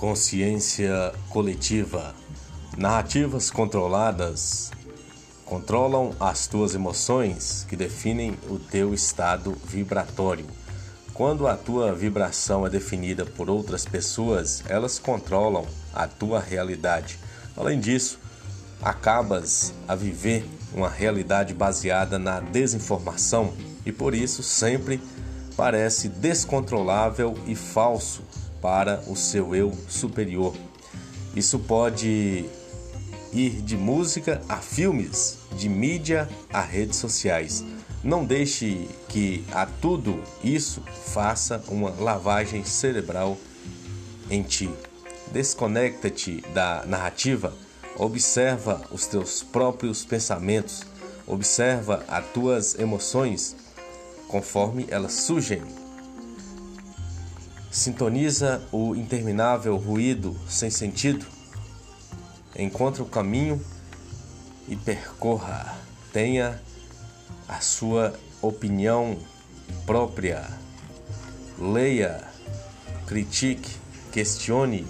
Consciência coletiva. Narrativas controladas controlam as tuas emoções que definem o teu estado vibratório. Quando a tua vibração é definida por outras pessoas, elas controlam a tua realidade. Além disso, acabas a viver uma realidade baseada na desinformação e por isso sempre parece descontrolável e falso para o seu eu superior. Isso pode ir de música a filmes, de mídia a redes sociais. Não deixe que a tudo isso faça uma lavagem cerebral em ti. Desconecta-te da narrativa, observa os teus próprios pensamentos, observa as tuas emoções conforme elas surgem Sintoniza o interminável ruído sem sentido. Encontre o caminho e percorra. Tenha a sua opinião própria. Leia, critique, questione,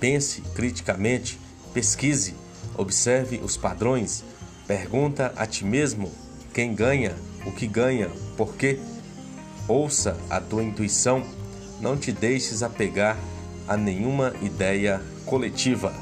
pense criticamente, pesquise, observe os padrões, pergunta a ti mesmo quem ganha, o que ganha, por quê. Ouça a tua intuição não te deixes apegar a nenhuma ideia coletiva.